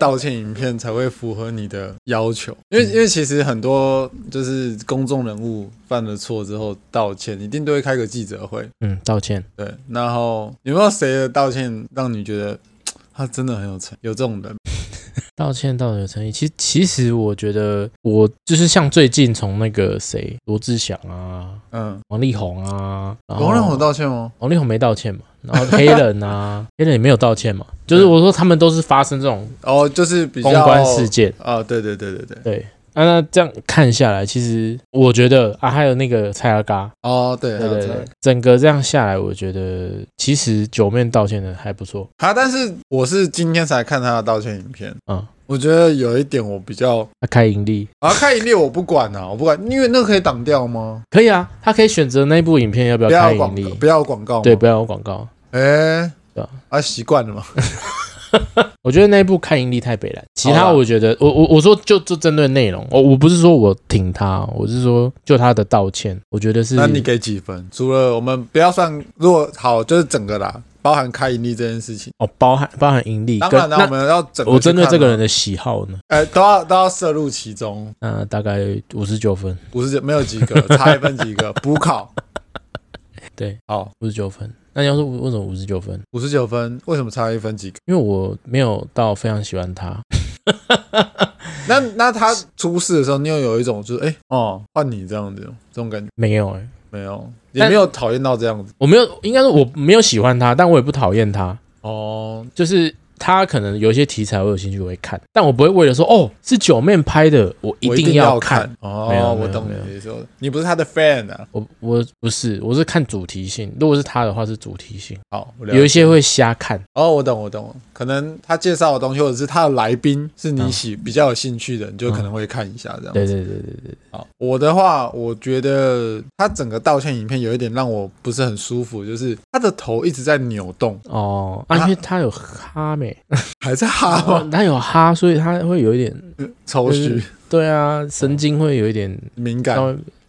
道歉影片才会符合你的要求？因为因为其实很多就是公众人物犯了错之后道歉，一定都会开个记者会，嗯，道歉。对，然后有没有谁的道歉让你觉得 他真的很有诚？有这种人？道歉道德有诚意，其实其实我觉得我就是像最近从那个谁罗志祥啊，嗯，王力宏啊，王力宏道歉吗？王力宏没道歉嘛，然后黑人啊，黑人也没有道歉嘛，就是我说他们都是发生这种哦，就是比较公关事件啊，对对对对对对。啊、那这样看下来，其实我觉得啊，还有那个蔡阿嘎。哦，对对对，整个这样下来，我觉得其实九面道歉的还不错。啊。但是我是今天才看他的道歉影片，嗯，我觉得有一点我比较他开盈利。啊，开盈利我不管啊，我不管，因为那个可以挡掉吗？可以啊，他可以选择那部影片要不要开盈利，不要广告，对，不要有广告，哎、啊，习惯了嘛。我觉得那一部看盈利太北了，其他我觉得，我我我说就就针对内容，我我不是说我挺他，我是说就他的道歉，我觉得是。那你给几分？除了我们不要算，如果好就是整个啦，包含开盈利这件事情哦，包含包含盈利。当然，那我们要整个。我针对这个人的喜好呢？哎，都要都要摄入其中。嗯，大概五十九分，五十九没有及格，差一分及格，补考。对，好，五十九分。那你要说为什么五十九分？五十九分为什么差一分及格？因为我没有到非常喜欢他。那那他出事的时候，你又有一种就是哎、欸、哦换你这样子这种感觉？没有哎、欸，没有，也没有讨厌到这样子。我没有，应该说我没有喜欢他，但我也不讨厌他。哦，就是。他可能有一些题材我有兴趣，我会看，但我不会为了说哦是九面拍的，我一定要看。哦，没有，我懂你的意思。你不是他的 fan 啊？我我不是，我是看主题性。如果是他的话，是主题性。好，有一些会瞎看。哦，我懂，我懂。可能他介绍的东西，或者是他的来宾是你喜比较有兴趣的，你就可能会看一下这样。对对对对对。好，我的话，我觉得他整个道歉影片有一点让我不是很舒服，就是他的头一直在扭动。哦，啊，因为他有哈妹。还在哈吗？他有哈，所以他会有一点抽搐。对啊，神经会有一点敏感。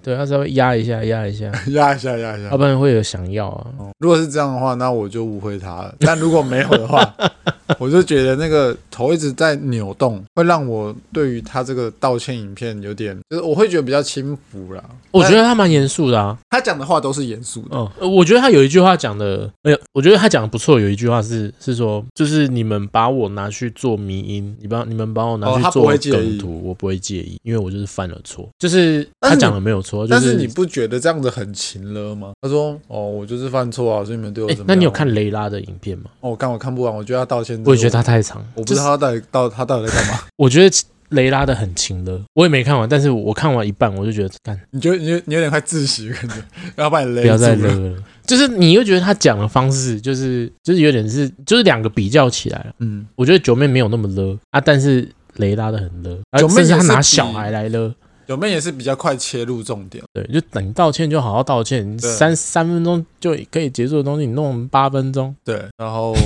对，他稍微压一下，压一下，压一下，压一下，要不然会有想要啊。如果是这样的话，那我就误会他了。但如果没有的话，我就觉得那个头一直在扭动，会让我对于他这个道歉影片有点，就是我会觉得比较轻浮啦。我觉得他蛮严肃的啊，他讲的话都是严肃的。嗯，我觉得他有一句话讲的，哎呀，我觉得他讲的不错。有一句话是是说，就是你们把我拿去做迷因，你把你们把我拿去做梗图，我不会介意，因为我就是犯了错。就是他讲的没有错，但是你不觉得这样子很勤了吗？他说，哦，我就是犯错啊，所以你们对我怎么样？那你有看雷拉的影片吗？哦，我看我看不完，我觉得他道歉，我也觉得他太长，我不知道他到底到他到底在干嘛。我觉得。雷拉的很轻了，我也没看完，但是我看完一半，我就觉得干，你觉得你你有点快窒息，感觉 要把你勒，不要再勒了。就是你又觉得他讲的方式，就是就是有点是，就是两个比较起来了。嗯，我觉得九妹没有那么勒啊，但是雷拉的很勒。九妹是他拿小孩来勒，九妹也是比较快切入重点。对，就等道歉就好好道歉，三三分钟就可以结束的东西，你弄八分钟。对，然后。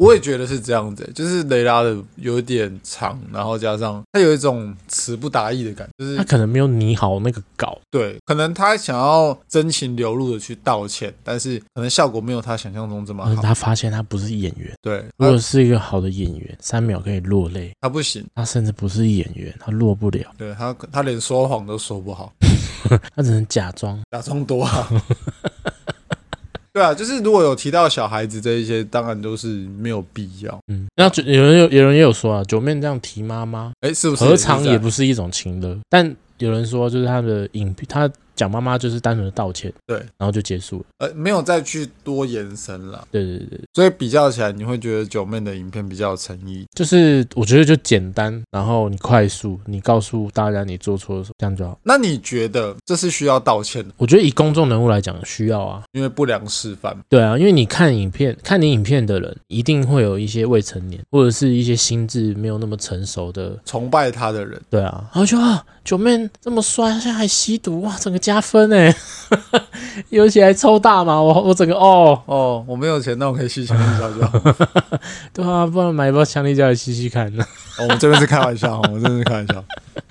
我也觉得是这样子，就是雷拉的有点长，然后加上他有一种词不达意的感觉，就是他可能没有拟好那个稿，对，可能他想要真情流露的去道歉，但是可能效果没有他想象中这么好。他发现他不是演员，对，如果是一个好的演员，三秒可以落泪，他不行，他甚至不是演员，他落不了，对他，他连说谎都说不好，他只能假装，假装多好。对啊，就是如果有提到小孩子这一些，当然都是没有必要。嗯，那有人有有人也有说啊，九妹这样提妈妈，哎，是不是何尝也不是一种情乐？但有人说，就是他的影片，他。讲妈妈就是单纯的道歉，对，然后就结束了，呃，没有再去多延伸了。对对对，所以比较起来，你会觉得九妹的影片比较有诚意。就是我觉得就简单，然后你快速，你告诉大家你做错了什么，这样就好。那你觉得这是需要道歉的？我觉得以公众人物来讲，需要啊，因为不良示范。对啊，因为你看影片，看你影片的人，一定会有一些未成年，或者是一些心智没有那么成熟的崇拜他的人。对啊，然后就啊，九妹这么帅，现在还吸毒，哇，整个加分哎。尤其还抽大嘛，我我整个哦哦，我没有钱，那我可以吸强力胶就好。对啊，不然买一包强力胶来吸吸看呢。哦，我这边是开玩笑，我真的是开玩笑。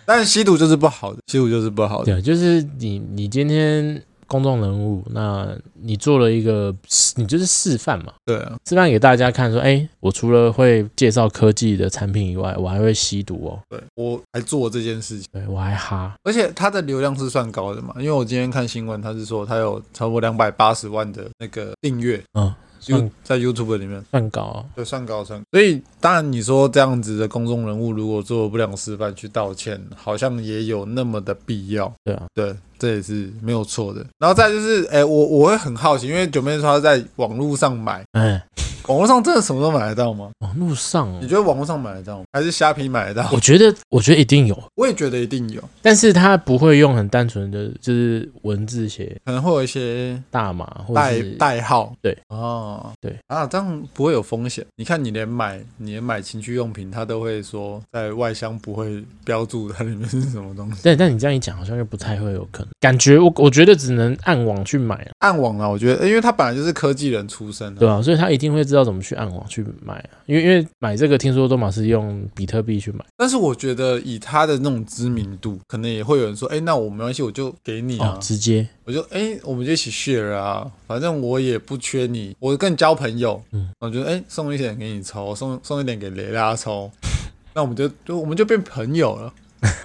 但是吸毒就是不好的，吸毒就是不好的。对，就是你你今天公众人物，那你做了一个，你就是示范嘛，对啊，示范给大家看，说，哎，我除了会介绍科技的产品以外，我还会吸毒哦，对，我还做这件事情，对，我还哈，而且它的流量是算高的嘛，因为我今天看新闻，他是说他有超过两百八十万的那个订阅，嗯。就在 YouTube 里面。算高啊，对，算高算。所以当然你说这样子的公众人物，如果做不良示范去道歉，好像也有那么的必要。对啊，对，这也是没有错的。然后再就是，哎，我我会很好奇，因为九妹说她在网络上买，嗯。网络上真的什么都买得到吗？网络上，你觉得网络上买得到吗？还是虾皮买得到？我觉得，我觉得一定有。我也觉得一定有，但是他不会用很单纯的就是文字写，可能会有一些大码或代代号。对，哦，对啊，这样不会有风险。你看，你连买你连买情趣用品，他都会说在外箱不会标注它里面是什么东西。对，但你这样一讲，好像又不太会有可能。感觉我我觉得只能暗网去买啊，暗网啊，我觉得，因为他本来就是科技人出身的，对啊，所以他一定会知道怎么去暗网去。去买啊，因为因为买这个听说多玛是用比特币去买，但是我觉得以他的那种知名度，可能也会有人说，哎，那我没关系，我就给你啊，哦、直接。我就哎，我们就一起 share 啊，反正我也不缺你，我跟你交朋友，嗯，我觉得哎，送一点给你抽，送送一点给雷拉抽，那我们就就我们就变朋友了。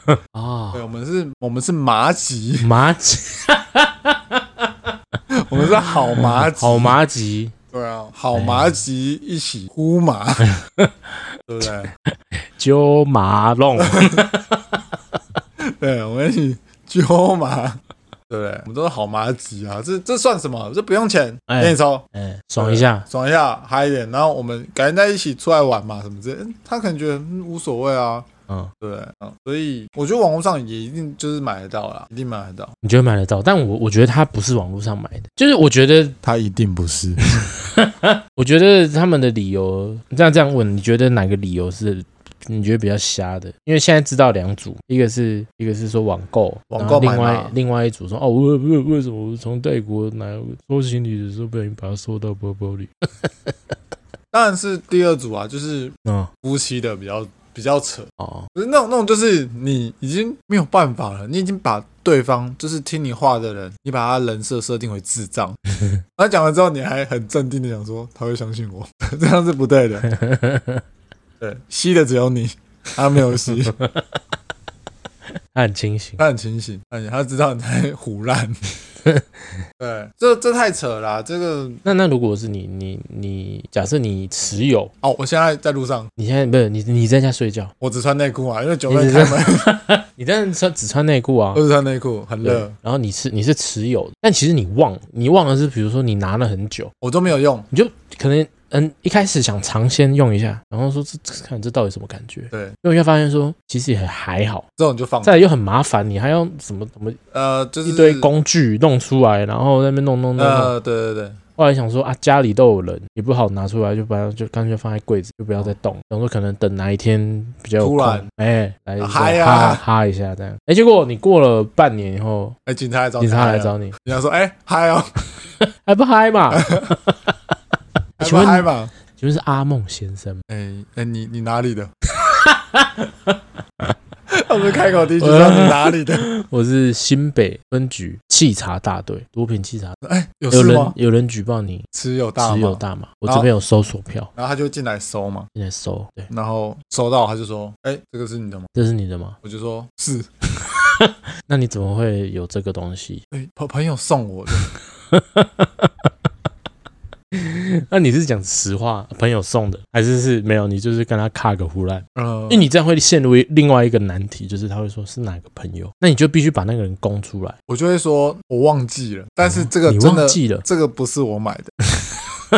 啊，哦、对，我们是我们是麻吉。麻吉，我们是好麻吉。好麻吉。对啊，好麻吉一起呼麻，对不对？揪麻弄，对，我们一起揪麻，对不对？我们都是好麻吉啊，这这算什么？这不用钱，给你抽，哎，爽一下，爽一下，嗨一点。然后我们改天在一起出来玩嘛，什么之类，他可能觉得无所谓啊。嗯，对，嗯，所以我觉得网络上也一定就是买得到啦，一定买得到。你觉得买得到？但我我觉得他不是网络上买的，就是我觉得 他一定不是。我觉得他们的理由，这样这样问，你觉得哪个理由是你觉得比较瞎的？因为现在知道两组，一个是一个是说网购，网购，另外另外一组说哦，为为为什么我从泰国来收行李的时候不小心把它收到包包里？当然是第二组啊，就是嗯，夫妻的比较。比较扯。哦，不是那种那种就是你已经没有办法了，你已经把对方就是听你话的人，你把他人设设定为智障，他讲完之后你还很镇定的讲说他会相信我，这样是不对的。对，吸的只有你，他没有吸，他很清醒，他很清醒，而且他知道你在唬烂。对，这这太扯了，这个。那那如果是你，你你假设你持有哦，我现在在路上，你现在不是你你在家睡觉，我只穿内裤啊，因为九妹开门，你在穿只穿内裤啊，我只穿内裤，很热。然后你是你是持有，但其实你忘你忘了是，比如说你拿了很久，我都没有用，你就可能。嗯，一开始想尝鲜用一下，然后说这看这到底什么感觉？对，用一下发现说其实也还好，这种就放。再来又很麻烦，你还要什么什么呃，就是一堆工具弄出来，然后在那边弄弄弄。呃，对对对。后来想说啊，家里都有人，也不好拿出来，就把它就干脆放在柜子，就不要再动。然后说可能等哪一天比较突然，哎，来嗨哈哈一下这样。哎，结果你过了半年以后，哎，警察来找你警察来找你，你想说哎嗨哦，还不嗨嘛？请问？请问是阿梦先生？哎哎，你你哪里的？他们开口第一句说你哪里的？我是新北分局稽查大队，毒品稽查。哎，有？有人有人举报你持有大麻，持有大麻。我这边有搜索票，然后他就进来搜嘛，进来搜。对，然后搜到他就说：“哎，这个是你的吗？这是你的吗？”我就说：“是。”那你怎么会有这个东西？哎，朋朋友送我的。那你是讲实话，朋友送的，还是是没有？你就是跟他卡个胡乱？嗯，因为你这样会陷入另外一个难题，就是他会说是哪个朋友，那你就必须把那个人供出来。我就会说我忘记了，但是这个真的，你忘记了，这个不是我买的。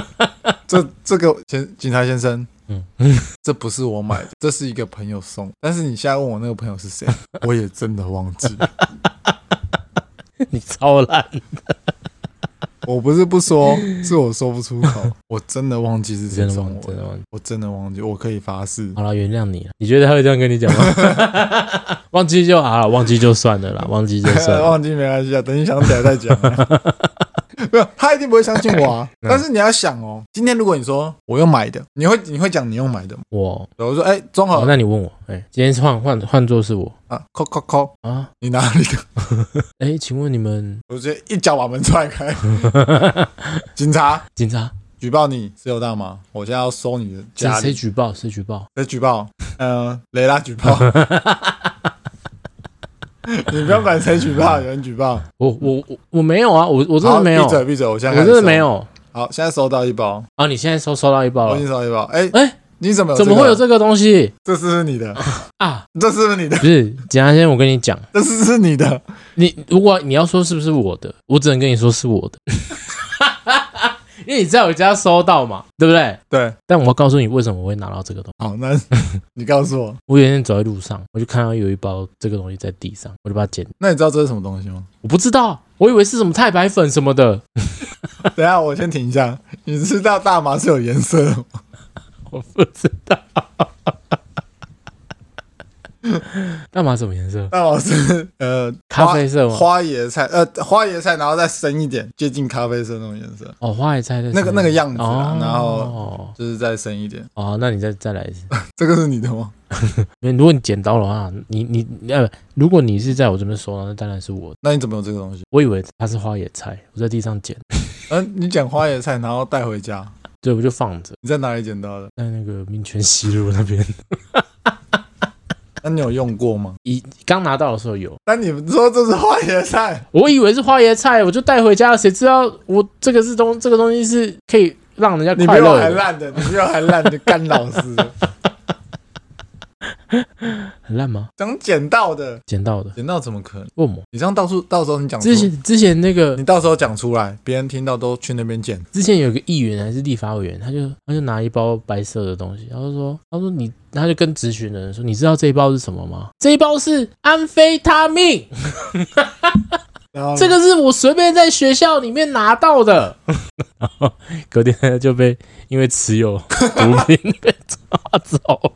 这这个警警察先生，嗯，这不是我买的，这是一个朋友送。但是你现在问我那个朋友是谁，我也真的忘记了。你超烂。我不是不说，是我说不出口。我真的忘记是谁送我的，真的忘记，我真的忘记，我可以发誓。好了，原谅你了。你觉得他会这样跟你讲吗？忘记就好了，忘记就算了啦，忘记就算了，忘记没关系啊，等你想起来再讲。没有，他一定不会相信我啊。但是你要想哦，今天如果你说我用买的，你会你会讲你用买的吗？我我说哎，综合，那你问我，哎，今天换换换做是我啊，扣扣扣啊，你哪里的？哎，请问你们？我直接一脚把门踹开，警察，警察。举报你私有大麻，我现在要搜你的家里。谁举报？谁举报？谁举报？嗯，雷拉举报。你不要管谁举报，有人举报。我我我我没有啊，我我真的没有。闭嘴闭嘴！我现在我真的没有。好，现在收到一包。啊，你现在收收到一包了。我已经收到一包。哎哎，你怎么怎么会有这个东西？这是不是你的 啊？这是不是你的？不是，简单先我跟你讲，这是是你的。你如果你要说是不是我的，我只能跟你说是我的。因为你在我家收到嘛，对不对？对。但我要告诉你为什么我会拿到这个东西。好，那 你告诉我。我有一天走在路上，我就看到有一包这个东西在地上，我就把它捡。那你知道这是什么东西吗？我不知道，我以为是什么太白粉什么的。等一下，我先停一下。你知道大麻是有颜色的吗？我不知道。大麻什么颜色？大麻是呃咖啡色吗？花椰菜呃花椰菜，然后再深一点，接近咖啡色那种颜色。哦，花椰菜的那个那个样子啊，然后就是再深一点。哦，那你再再来一次。这个是你的吗？如果你捡到的话，你你呃，如果你是在我这边收，那当然是我。那你怎么有这个东西？我以为它是花椰菜，我在地上捡。嗯，你捡花椰菜，然后带回家？对，我就放着。你在哪里捡到的？在那个民权西路那边。那你有用过吗？一刚拿到的时候有。那你们说这是花椰菜？我以为是花椰菜，我就带回家了。谁知道我这个是东，这个东西是可以让人家快乐。你比我还烂的，你比我还烂的 干老师。很烂吗？讲捡到的，捡到的，捡到怎么可能？你这样到处到时候你讲之前之前那个，你到时候讲出来，别人听到都去那边捡。之前有个议员还是立法委员，他就他就拿一包白色的东西，然后说他说你，他就跟咨询的人说，你知道这一包是什么吗？这一包是安非他命，这个是我随便在学校里面拿到的，然后隔天就被因为持有毒品 被抓走。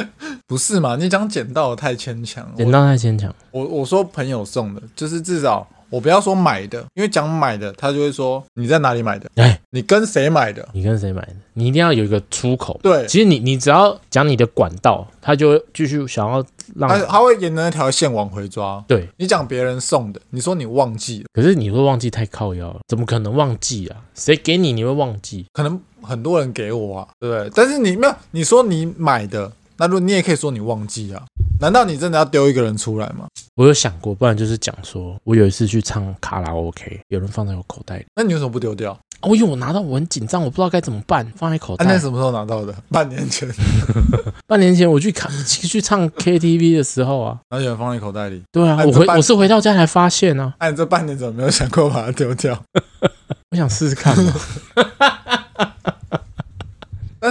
不是嘛？你讲捡到的太牵强，捡到太牵强。我我说朋友送的，就是至少我不要说买的，因为讲买的，他就会说你在哪里买的？哎，你跟谁买的？你跟谁买的？你一定要有一个出口。对，其实你你只要讲你的管道，他就会继续想要让他他会沿着那条线往回抓。对，你讲别人送的，你说你忘记了，可是你会忘记太靠腰了，怎么可能忘记啊？谁给你你会忘记？可能很多人给我啊，对不对？但是你没有，你说你买的。那如果你也可以说你忘记啊？难道你真的要丢一个人出来吗？我有想过，不然就是讲说，我有一次去唱卡拉 OK，有人放在我口袋里，那你为什么不丢掉？哦，因为我拿到我很紧张，我不知道该怎么办，放在口袋。那什么时候拿到的？半年前。半年前我去看去唱 KTV 的时候啊，然后有人放在口袋里。对啊，我回我是回到家才发现啊。哎，你这半年怎么没有想过把它丢掉？我想试试看嘛。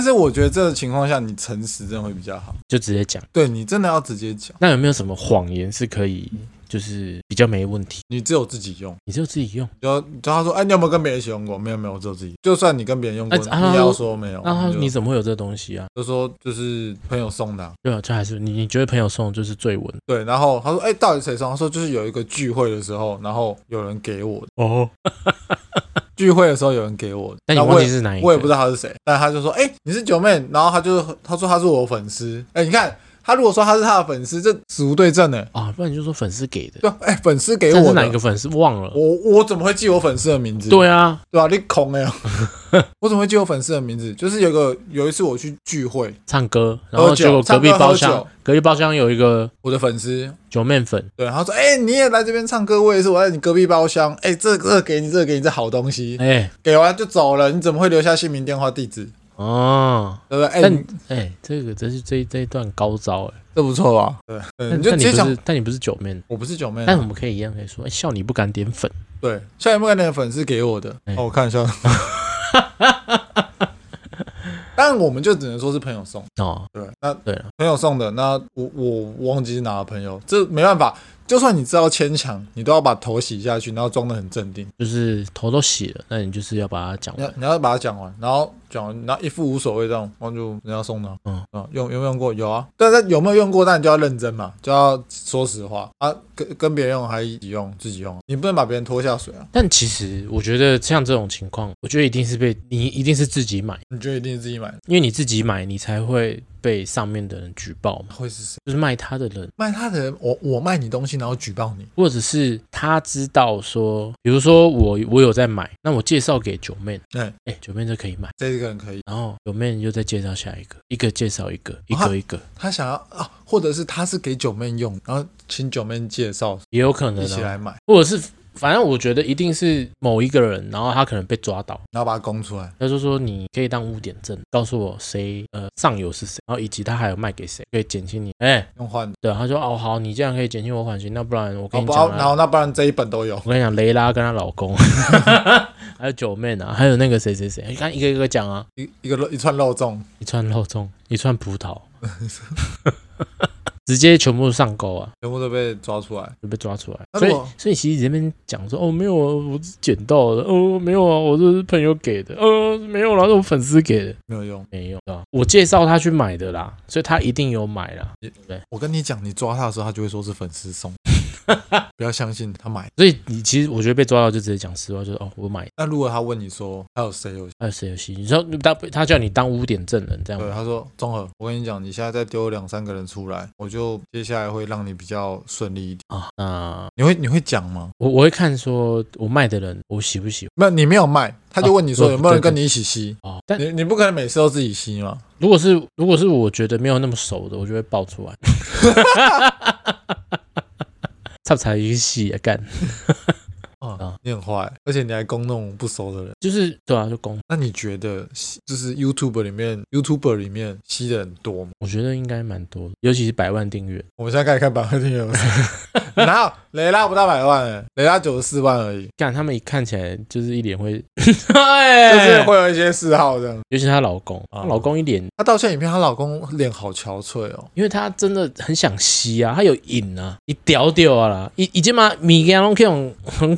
但是我觉得这个情况下，你诚实真的会比较好，就直接讲。对，你真的要直接讲。那有没有什么谎言是可以，就是比较没问题？你只有自己用，你只有自己用。就就他说，哎，你有没有跟别人一起用过？没有，没有，我只有自己。就算你跟别人用过，你要说没有，那你怎么会有这东西啊？就说就是朋友送的。对啊，这还是你你觉得朋友送就是最稳。对，然后他说，哎，到底谁送？他说就是有一个聚会的时候，然后有人给我的。哦。聚会的时候有人给我，但你忘记是哪一个？我也不知道他是谁，但他就说：“哎、欸，你是九妹。”然后他就他说他是我粉丝。哎、欸，你看他如果说他是他的粉丝，这死无对证呢。啊，不然你就说粉丝给的。对，哎、欸，粉丝给我的。是哪一个粉丝？忘了。我我怎么会记我粉丝的名字？对啊，对吧、啊？你空哎！我怎么会记我粉丝的名字？就是有个有一次我去聚会唱歌，然后就隔壁包厢，隔壁包厢有一个我的粉丝。九面粉，对，然后说：“哎、欸，你也来这边唱歌，我也是，我在你隔壁包厢。哎、欸，这个、这个、给你，这个给你，这好东西。哎、欸，给完就走了，你怎么会留下姓名、电话、地址？哦，对不对？哎、欸，哎，这个这是这这一段高招，哎，这不错吧？对，对你就直接讲，但你不是九面，我不是九面，但我们可以一样可以说，笑你不敢点粉，对，笑你不敢点粉是给我的，欸、哦，我看一下。”但我们就只能说是朋友送。哦，对，那对了，朋友送的，那我我忘记是哪个朋友，这没办法，就算你知道牵强，你都要把头洗下去，然后装的很镇定。就是头都洗了，那你就是要把它讲完你要，你要把它讲完，然后讲完，然后一副无所谓这样，然后就人家送的。嗯啊，用有没有用过？有啊，但是有没有用过？那你就要认真嘛，就要说实话啊。跟跟别人用还是自己用？自己用，你不能把别人拖下水啊。但其实我觉得像这种情况，我觉得一定是被你一定是自己买。你觉得一定是自己买？因为你自己买，你才会。被上面的人举报会是谁？就是卖他的人，卖他的人，我我卖你东西，然后举报你，或者是他知道说，比如说我我有在买，那我介绍给九妹，哎。哎，九妹这可以买，这个人可以，然后九妹又再介绍下一个，一个介绍一个，一个一个，他想要啊，或者是他是给九妹用，然后请九妹介绍，也有可能一起来买，或者是。反正我觉得一定是某一个人，然后他可能被抓到，然后把他供出来。他就说，你可以当污点证，告诉我谁呃上游是谁，然后以及他还有卖给谁，可以减轻你哎用换。对，他说哦好，你这样可以减轻我缓刑，那不然我跟你讲，然后那不然这一本都有。我跟你讲，雷拉跟她老公，还有九妹啊，还有那个谁谁谁，你看一个一个讲啊，一一个肉一串肉粽，一串肉粽，一串葡萄。直接全部上钩啊！全部都被抓出来，都被抓出来。所以，所以其实这边讲说，哦，没有啊，我是捡到的，哦，没有啊，我这是朋友给的，呃，没有啦，是我粉丝给的，没有用，没用啊。我介绍他去买的啦，所以他一定有买啦。对，我跟你讲，你抓他的时候，他就会说是粉丝送。不要相信他买，所以你其实我觉得被抓到就直接讲实话，就是哦我买。那如果他问你说还有谁有还有谁有戏？你说他他叫你当污点证人这样？对，他说综合，我跟你讲，你现在再丢两三个人出来，我就接下来会让你比较顺利一点啊。那你会你会讲吗？我我会看说我卖的人我喜不喜欢？那，你没有卖，他就问你说有没有人跟你一起吸？哦，但你你不可能每次都自己吸吗？如果是如果是我觉得没有那么熟的，我就会爆出来。他才一戏啊干！啊，你很坏，而且你还攻那种不熟的人，就是对啊，就攻。那你觉得，就是 YouTube 里面，YouTuber 里面吸的人多吗？我觉得应该蛮多的，尤其是百万订阅。我们现在开始看百万订阅，哪有雷拉不到百万哎，雷拉九十四万而已。干，他们一看起来就是一脸会，就是会有一些嗜好这样。尤其她老公，她老公一脸，她道歉影片，她老公脸好憔悴哦，因为她真的很想吸啊，她有瘾啊，一屌屌啊啦，已已经把米给拢用用。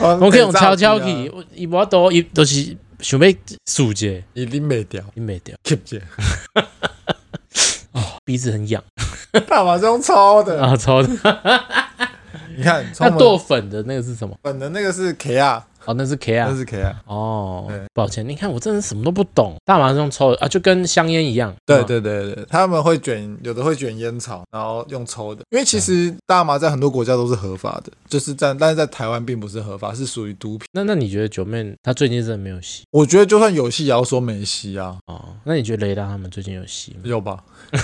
我可以用悄悄去，伊无多，伊都是想要数者，伊拎袂掉，拎袂掉，keep 住。哦，鼻子很痒，大麻是用抽的啊，抽的。你看，那剁粉的那个是什么？粉的那个是 K R。哦，那是 K 啊，那是 K 啊。哦，抱歉，你看我真的什么都不懂。大麻是用抽的啊，就跟香烟一样。对对对对，他们会卷，有的会卷烟草，然后用抽的。因为其实大麻在很多国家都是合法的，就是在，但是在台湾并不是合法，是属于毒品。那那你觉得九妹她最近真的没有吸？我觉得就算有吸，也要说没吸啊。哦，那你觉得雷达他们最近有吸吗？有吧。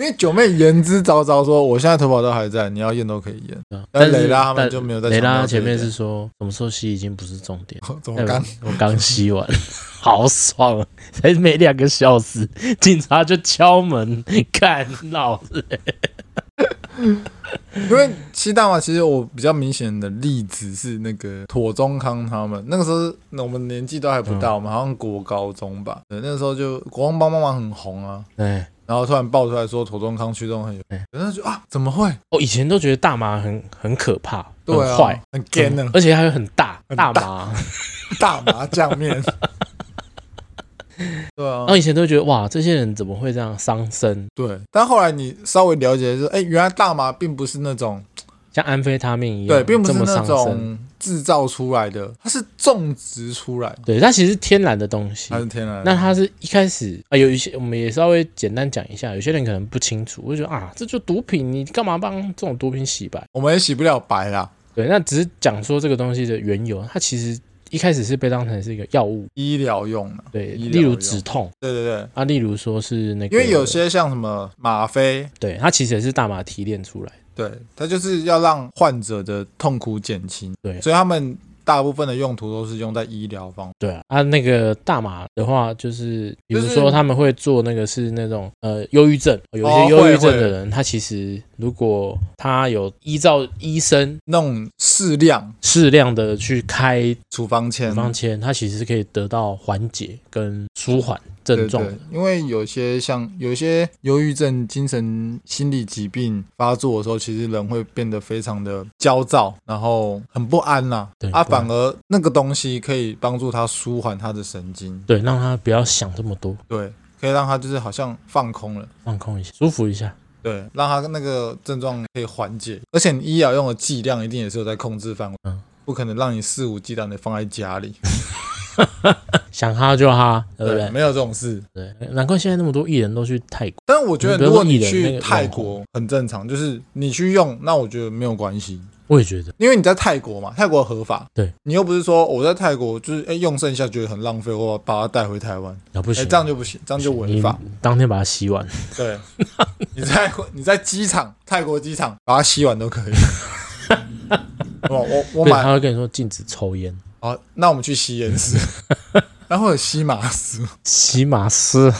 因为九妹言之凿凿说，我现在头发都还在，你要验都可以验。但雷拉他们就没有在。雷拉前面是说，什么时候吸已经不是重点。怎么刚我刚吸完，好爽，才没两个小时，警察就敲门，看老子。因为吸大麻，其实我比较明显的例子是那个妥中康他们，那个时候我们年纪都还不大，我们好像国高中吧。对，那个时候就国光帮帮忙很红啊。对。然后突然爆出来说，庹宗康驱动很有，有人就啊，怎么会？我以前都觉得大麻很很可怕，很坏，很而且还有很大大麻，大麻酱面。对啊，我以前都觉得哇，这些人怎么会这样伤身？对，但后来你稍微了解，就是哎，原来大麻并不是那种。像安非他命一样，对，并不是那种制造出来的，它是种植出来的。对，它其实是天然的东西，它是天然的。那它是一开始啊，有一些我们也稍微简单讲一下，有些人可能不清楚，我就觉得啊，这就毒品，你干嘛帮这种毒品洗白？我们也洗不了白啦。对，那只是讲说这个东西的缘由，它其实一开始是被当成是一个药物，医疗用的。对，例如止痛。对对对。啊，例如说是那个，因为有些像什么吗啡，对，它其实也是大麻提炼出来。对，它就是要让患者的痛苦减轻。对，所以他们大部分的用途都是用在医疗方面。对啊，啊，那个大麻的话，就是比如说他们会做那个是那种呃忧郁症，有一些忧郁症的人，他其实如果他有依照医生那种适量适量的去开处方签，处方签，他其实是可以得到缓解跟舒缓症状。因为有些像有些忧郁症、精神心理疾病发作的时候，其实人会变得非常的焦躁，然后很不安呐。对啊，反而那个东西可以帮助他舒缓他的神经，对，让他不要想这么多。对。可以让他就是好像放空了，放空一下，舒服一下。对，让他那个症状可以缓解。而且你医疗用的剂量一定也是有在控制范围，嗯，不可能让你肆无忌惮的放在家里，想哈就哈，对不对？对，没有这种事。对，难怪现在那么多艺人都去泰国。但我觉得如果你去泰国很正常，就是你去用，那我觉得没有关系。我也觉得，因为你在泰国嘛，泰国合法，对你又不是说我在泰国就是哎用剩下觉得很浪费，我把它带回台湾，那不行，这样就不行，这样就违法。当天把它洗完，对，你在 你在机场泰国机场把它洗完都可以。我我我买，他会跟你说禁止抽烟。好，那我们去吸烟室，然后有吸马斯，吸马斯。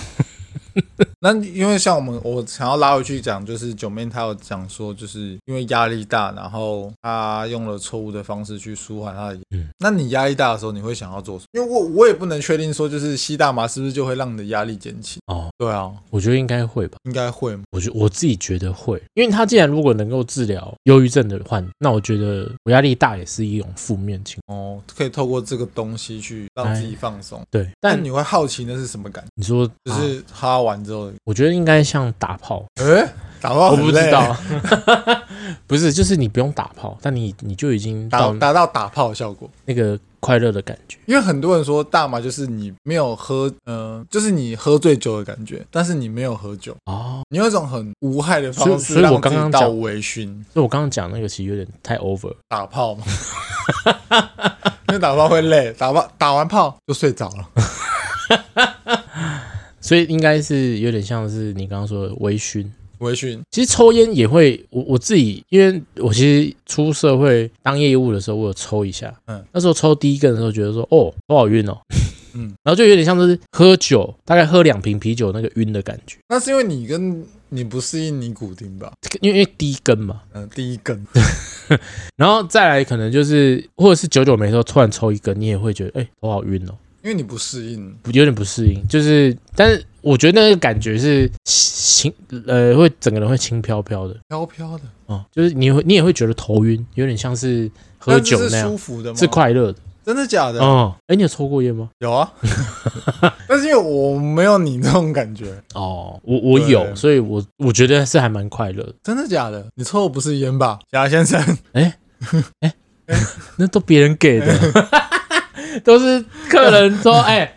那因为像我们，我想要拉回去讲，就是九妹她有讲说，就是因为压力大，然后她用了错误的方式去舒缓她的。嗯，那你压力大的时候，你会想要做什么？因为我我也不能确定说，就是吸大麻是不是就会让你的压力减轻？哦，对啊，我觉得应该会吧，应该会。我觉我自己觉得会，因为他既然如果能够治疗忧郁症的患，那我觉得我压力大也是一种负面情绪。哦，可以透过这个东西去让自己放松。对，但你会好奇那是什么感觉？你说就是哈完之后。我觉得应该像打炮，诶，打炮我不知道，不是，就是你不用打炮，但你你就已经达达到打炮的效果，那个快乐的感觉。因为很多人说大麻就是你没有喝，嗯，就是你喝醉酒的感觉，但是你没有喝酒。哦，你有一种很无害的方式，所以我刚刚到微醺。所以我刚刚讲那个其实有点太 over，打炮嘛，因为打炮会累，打炮打完炮就睡着了。所以应该是有点像是你刚刚说的微醺，微醺。其实抽烟也会，我我自己，因为我其实出社会当业务的时候，我有抽一下。嗯，那时候抽第一根的时候，觉得说，哦，头好晕哦。嗯，然后就有点像是喝酒，大概喝两瓶啤酒那个晕的感觉。那是因为你跟你不适应尼古丁吧？因为因为第一根嘛，嗯，第一根。然后再来可能就是，或者是久久没抽，突然抽一根，你也会觉得，哎，头好晕哦。因为你不适应，有点不适应，就是，但是我觉得那个感觉是轻，呃，会整个人会轻飘飘的，飘飘的，哦，就是你会，你也会觉得头晕，有点像是喝酒那样，是舒服的吗？是快乐的，真的假的？哦，哎，你有抽过烟吗？有啊，但是因为我没有你这种感觉，哦，我我有，所以我我觉得是还蛮快乐的。真的假的？你抽的不是烟吧，贾先生？哎哎哎，那都别人给的。都是客人说，哎、欸，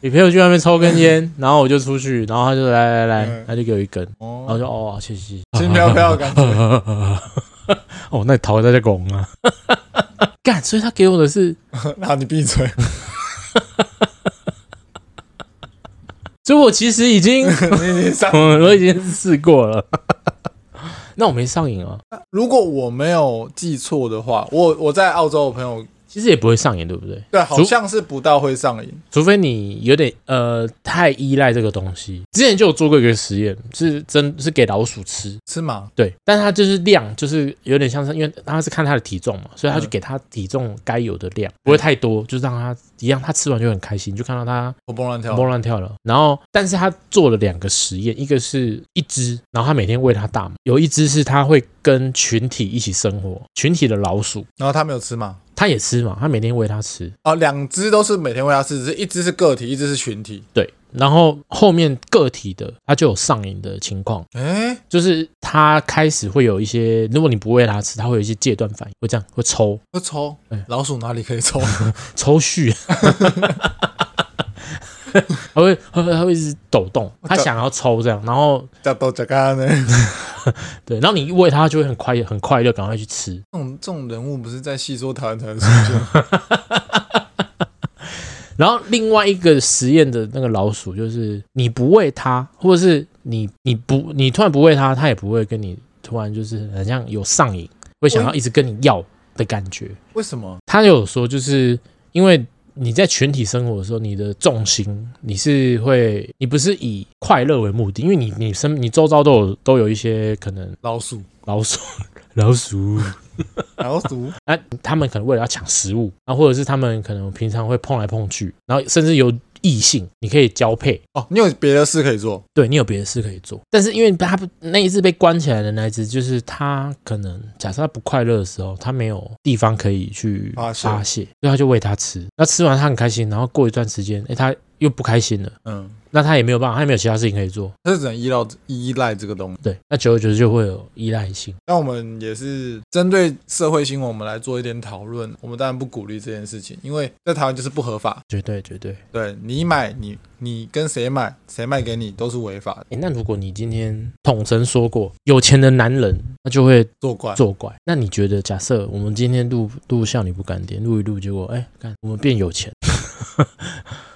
你陪我去外面抽根烟，然后我就出去，然后他就来来来，他就给我一根，然后就哦，谢谢，轻飘飘的感觉，哦，那你逃在这拱啊，干，所以他给我的是，那你闭嘴，所以我其实已经，我已经试过了，那我没上瘾啊。如果我没有记错的话，我我在澳洲的朋友。其实也不会上瘾，对不对？对，好像是不到会上瘾，除非你有点呃太依赖这个东西。之前就有做过一个实验，是真是给老鼠吃吃吗？对，但是它就是量，就是有点像是，因为它是看它的体重嘛，所以他就给它体重该有的量，不会太多，就是让它一样，它吃完就很开心，就看到它活蹦乱跳，活蹦乱跳了。然后，但是他做了两个实验，一个是一只，然后他每天喂它大麻，有一只是它会跟群体一起生活，群体的老鼠，然后它没有吃吗？他也吃嘛，他每天喂它吃哦，两只都是每天喂它吃，只是一只是个体，一只是群体。对，然后后面个体的它就有上瘾的情况，哎，就是它开始会有一些，如果你不喂它吃，它会有一些戒断反应，会这样会抽，会抽。哎，老鼠哪里可以抽？抽蓄。它会，它会，他会一直抖动，它想要抽这样，然后叫抖脚干呢？对，然后你一喂它，就会很快很快乐，赶快去吃。这种这种人物不是在戏说台湾才出现。然后另外一个实验的那个老鼠，就是你不喂它，或者是你你不你突然不喂它，它也不会跟你突然就是很像有上瘾，会想要一直跟你要的感觉。为什么？他有说，就是因为。你在群体生活的时候，你的重心你是会，你不是以快乐为目的，因为你你身你周遭都有都有一些可能老鼠老鼠老鼠老鼠，啊，他们可能为了要抢食物啊，或者是他们可能平常会碰来碰去，然后甚至有。异性，你可以交配哦。你有别的事可以做，对，你有别的事可以做。但是因为他不那一次被关起来的那一只，就是他可能假设他不快乐的时候，他没有地方可以去发泄，所以他就喂他吃。那吃完他很开心，然后过一段时间，哎，他又不开心了。嗯。那他也没有办法，他也没有其他事情可以做，他就只能依赖依赖这个东西。对，那久而久之就会有依赖性。那我们也是针对社会新闻，我们来做一点讨论。我们当然不鼓励这件事情，因为在台湾就是不合法。绝对绝对。对，你买你你跟谁买，谁卖给你都是违法的。诶，那如果你今天统神说过，有钱的男人他就会作怪作怪。那你觉得，假设我们今天录录像你不干点，录一录，结果哎，看我们变有钱。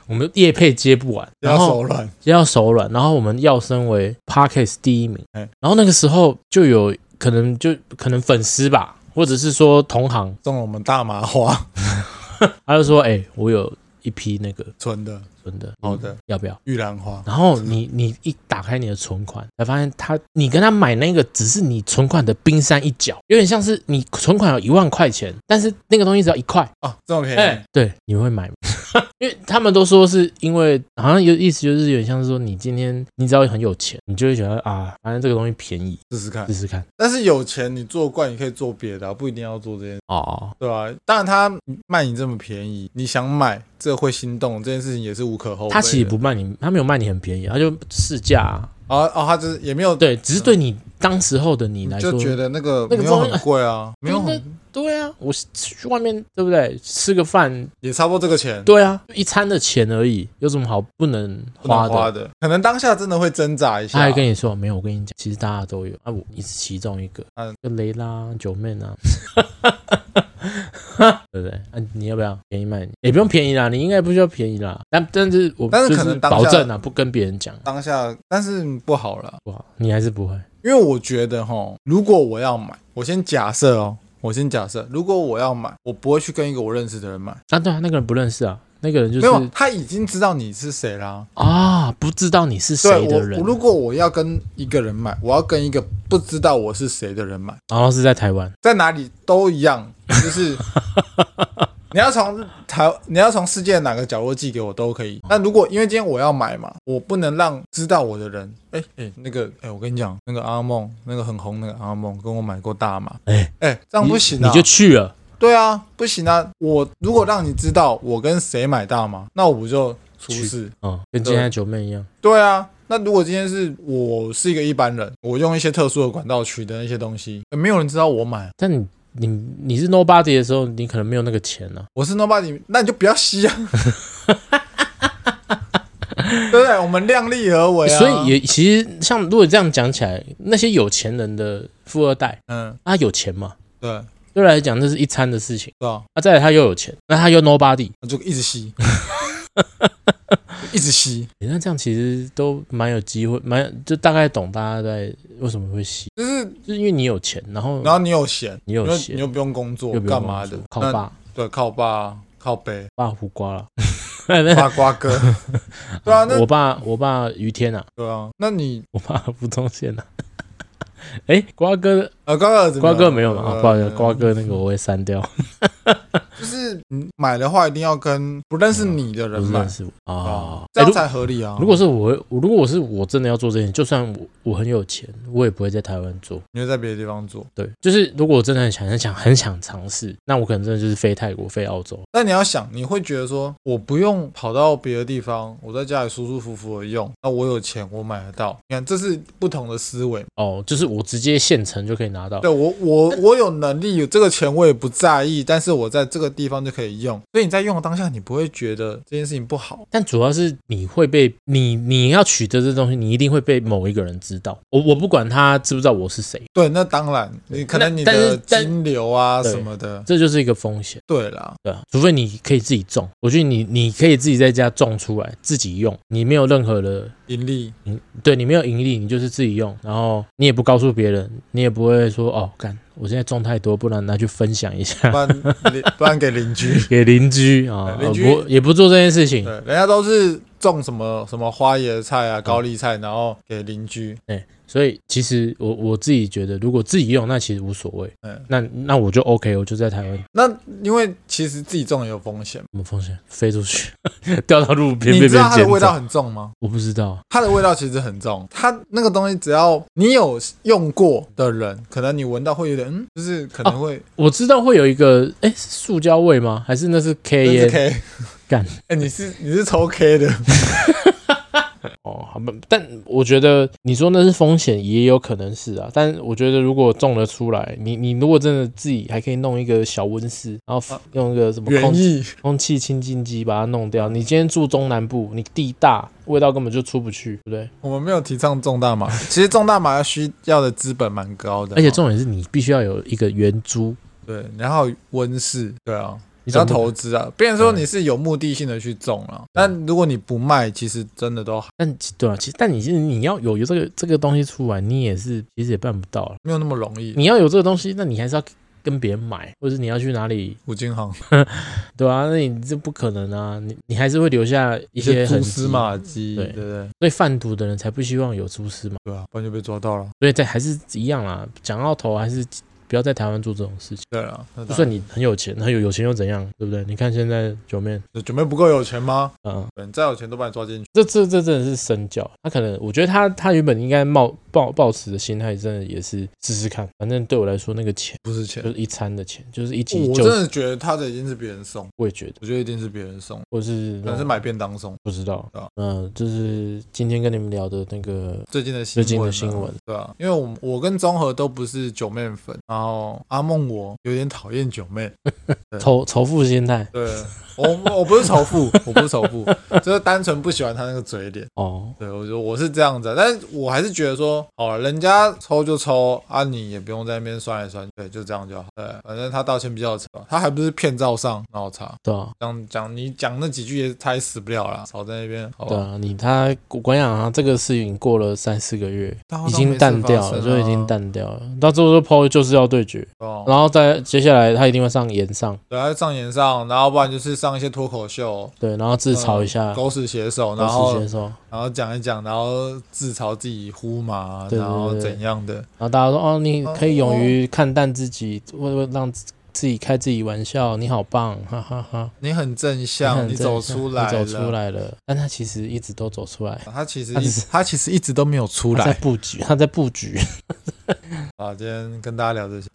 我们业配接不完，然后手软，要手软，然后我们要升为 parkas 第一名，然后那个时候就有可能就可能粉丝吧，或者是说同行送了我们大麻花，他就说：“哎、欸，我有一批那个纯的。”真的好的，要不要玉兰花？然后你 你一打开你的存款，才发现他你跟他买那个只是你存款的冰山一角，有点像是你存款有一万块钱，但是那个东西只要一块哦，这么便宜？欸、对，你会买吗？因为他们都说是因为好像有意思，就是有点像是说你今天你只要很有钱，你就会觉得啊，反正这个东西便宜，试试看，试试看。但是有钱你做惯，你可以做别的，不一定要做这件事哦，对吧、啊？当然他卖你这么便宜，你想买。这会心动，这件事情也是无可厚非。他其实不卖你，他没有卖你很便宜，他就试驾啊。啊哦，他就是也没有对，只是对你当时候的你来说，就觉得那个没有很贵啊，没有很对啊。我去外面对不对？吃个饭也差不多这个钱。对啊，一餐的钱而已，有什么好不能花的？花的可能当下真的会挣扎一下。他还跟你说没有，我跟你讲，其实大家都有啊，我你是其中一个。嗯，就雷拉九妹啊。对不对？啊，你要不要便宜卖你？也不用便宜啦，你应该不需要便宜啦。但但是我但是可能保证啊，不跟别人讲。当下，但是不好了，不好，你还是不会。因为我觉得哈，如果我要买，我先假设哦，我先假设，如果我要买，我不会去跟一个我认识的人买。啊，对啊，那个人不认识啊。那个人就是没有，他已经知道你是谁啦。啊，不知道你是谁的人。如果我要跟一个人买，我要跟一个不知道我是谁的人买。然后是在台湾，在哪里都一样，就是 你要从台，你要从世界的哪个角落寄给我都可以。那如果因为今天我要买嘛，我不能让知道我的人，哎哎，那个哎，我跟你讲，那个阿梦，那个很红那个阿梦，跟我买过大麻，哎哎，这样不行啊，你就去了。对啊，不行啊！我如果让你知道我跟谁买大麻，那我不就出事？嗯，跟今天九妹一样。对啊，那如果今天是我是一个一般人，我用一些特殊的管道取得那些东西，没有人知道我买。但你你你是 nobody 的时候，你可能没有那个钱呢、啊。我是 nobody，那你就不要吸啊。对不对？我们量力而为啊。所以也其实像如果这样讲起来，那些有钱人的富二代，嗯，他有钱嘛？对。对来讲，这是一餐的事情，对啊。啊，再来他又有钱，那他又 nobody，就一直吸，一直吸。那这样其实都蛮有机会，蛮就大概懂大家在为什么会吸，就是就是因为你有钱，然后然后你有闲，你有闲，你又不用工作，干嘛的？靠爸，对，靠爸，靠背，爸胡瓜了 爸瓜哥，对啊，那我爸我爸于天啊，对啊，那你我爸吴宗宪啊。哎，瓜哥，呃，瓜哥，瓜哥没有嘛？不好意思，瓜哥那个我会删掉。就是你买的话，一定要跟不认识你的人买，不认识我啊，这样才合理啊。如果是我，如果我是我真的要做这件事，就算我我很有钱，我也不会在台湾做，你会在别的地方做。对，就是如果我真的很想很想很想尝试，那我可能真的就是飞泰国、飞澳洲。但你要想，你会觉得说，我不用跑到别的地方，我在家里舒舒服服的用，那我有钱，我买得到。你看，这是不同的思维哦，就是我直接现成就可以拿到。对我，我我有能力，有这个钱我也不在意，但是我在这个地方就可以用。所以你在用的当下，你不会觉得这件事情不好。但主要是你会被你你要取得这东西，你一定会被某一个人知道。我我不管他知不知道我是谁。对，那当然，你可能你的金流啊什么的，这就是一个风险。对啦，对啊，除非你可以自己种。我觉得你你可以自己在家种出来自己用，你没有任何的盈利，嗯对你没有盈利，你就是自己用，然后你也不告诉别人，你也不会说哦干。我现在种太多，不然拿去分享一下，不然不然给邻居，给邻居啊，邻居不也不做这件事情，对，人家都是种什么什么花椰菜啊、高丽菜，然后给邻居，哎。所以其实我我自己觉得，如果自己用，那其实无所谓。嗯，那那我就 OK，我就在台湾。那因为其实自己种也有风险，什么风险？飞出去，掉到路边，你知道它的味道很重吗？我不知道，它的味道其实很重。它那个东西，只要你有用过的人，可能你闻到会有点，嗯，就是可能会。我知道会有一个，哎，塑胶味吗？还是那是 K 烟？K 干？哎，你是你是抽 K 的？哦，好吧，但我觉得你说那是风险，也有可能是啊。但我觉得如果种了出来，你你如果真的自己还可以弄一个小温室，然后用一个什么空气空气清净机把它弄掉。你今天住中南部，你地大，味道根本就出不去，对不对？我们没有提倡种大麻，其实种大麻要需要的资本蛮高的，而且重点是你必须要有一个圆珠，对，然后温室，对啊。你要投资啊，别人说你是有目的性的去种了，嗯，但如果你不卖，其实真的都好。但对啊，其实但你其实你要有有这个这个东西出来，你也是其实也办不到了，没有那么容易。你要有这个东西，那你还是要跟别人买，或者是你要去哪里五金行，对啊，那你这不可能啊，你你还是会留下一些蛛丝马迹，对对对。所以贩毒的人才不希望有蛛丝嘛，对啊，不然就被抓到了。所以这还是一样啦，讲到头还是。不要在台湾做这种事情。对啊，就算你很有钱，很有有钱又怎样，对不对？你看现在九妹，九妹不够有钱吗？嗯，你再有钱都把你抓进去。这这这真的是身教。他可能，我觉得他他原本应该冒抱抱持的心态，真的也是试试看。反正对我来说，那个钱不是钱，就是一餐的钱，就是一集。我真的觉得他的一定是别人送。我也觉得，我觉得一定是别人送，或是可能是买便当送，不知道。嗯，就是今天跟你们聊的那个最近的最近的新闻，对啊，因为我我跟综合都不是九妹粉，然后阿梦。我有点讨厌九妹，仇仇富心态。对，我我不是仇富，我不是仇富，就是单纯不喜欢他那个嘴脸。哦，对，我觉得我是这样子，但是我还是觉得说，好了，人家抽就抽，啊，你也不用在那边酸来酸去，对，就这样就好。对，反正他道歉比较长，他还不是骗照上，然后查。对啊，讲讲你讲那几句也他也死不了了，少在那边。对啊，你他我跟你讲啊，这个事情过了三四个月，已经淡掉了，就已经淡掉了。到最后说抛就是要对决。哦。然后再接下来，他一定会上岩上，对，他上岩上，然后不然就是上一些脱口秀，对，然后自嘲一下，狗屎写手，然后然后讲一讲，然后自嘲自己呼麻，然后怎样的，然后大家说哦，你可以勇于看淡自己，为为让自己开自己玩笑，你好棒，哈哈哈，你很正向，你走出来，走出来了，但他其实一直都走出来，他其实他其实一直都没有出来，在布局，他在布局。好，今天跟大家聊这些。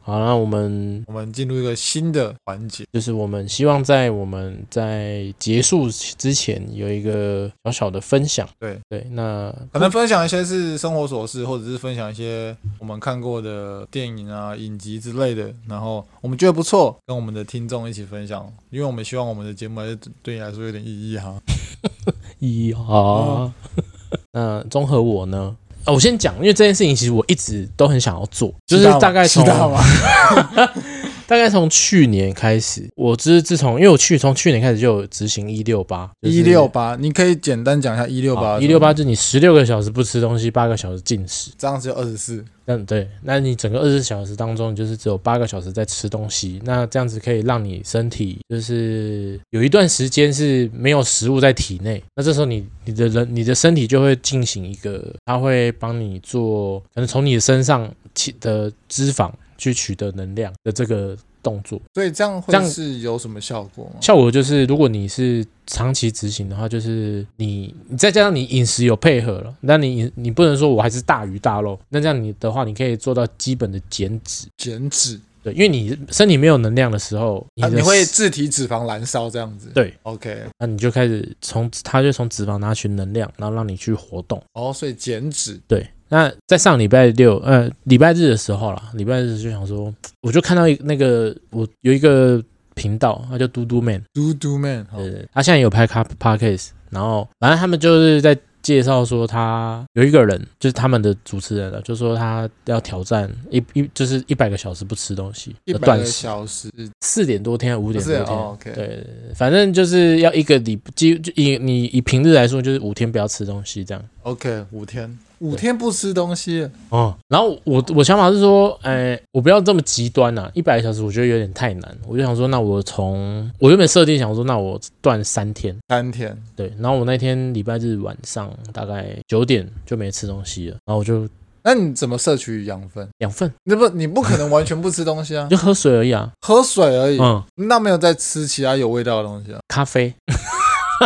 好，那我们我们进入一个新的环节，就是我们希望在我们在结束之前有一个小小的分享。对对，那可能分享一些是生活琐事，或者是分享一些我们看过的电影啊、影集之类的，然后我们觉得不错，跟我们的听众一起分享，因为我们希望我们的节目还是对你来说有点意义哈。意义哈。那综合我呢？我先讲，因为这件事情其实我一直都很想要做，就是大概从 大概从去年开始，我只是自从因为我去从去年开始就有执行一六八一六八，你可以简单讲一下一六八一六八，就是你十六个小时不吃东西，八个小时进食，这样子就二十四。嗯，对，那你整个二十四小时当中，就是只有八个小时在吃东西，那这样子可以让你身体就是有一段时间是没有食物在体内，那这时候你你的人你的身体就会进行一个，它会帮你做，可能从你的身上起的脂肪去取得能量的这个。动作，所以这样会是有什么效果吗？效果就是，如果你是长期执行的话，就是你，你再加上你饮食有配合了，那你你不能说我还是大鱼大肉，那这样你的话，你可以做到基本的减脂。减脂，对，因为你身体没有能量的时候，你，啊、你会自体脂肪燃烧这样子。对，OK，那你就开始从它就从脂肪拿取能量，然后让你去活动。哦，所以减脂，对。那在上礼拜六，呃，礼拜日的时候啦，礼拜日就想说，我就看到一那个，我有一个频道，他叫嘟嘟 man，嘟嘟 man，对对，他现在有拍卡 podcast，然后反正他们就是在介绍说，他有一个人，就是他们的主持人了，就说他要挑战一一就是一百个小时不吃东西，一百个小时，四点多天，五点多天，哦 okay、对，反正就是要一个礼，就以你以平日来说，就是五天不要吃东西这样。OK，五天。五天不吃东西哦。然后我我想法是说，哎，我不要这么极端呐，一百个小时我觉得有点太难。我就想说，那我从我原本设定想说，那我断三天，三天对。然后我那天礼拜日晚上大概九点就没吃东西了，然后我就。那你怎么摄取养分？养分？那不，你不可能完全不吃东西啊，就喝水而已啊，喝水而已。嗯，那没有在吃其他有味道的东西啊？咖啡，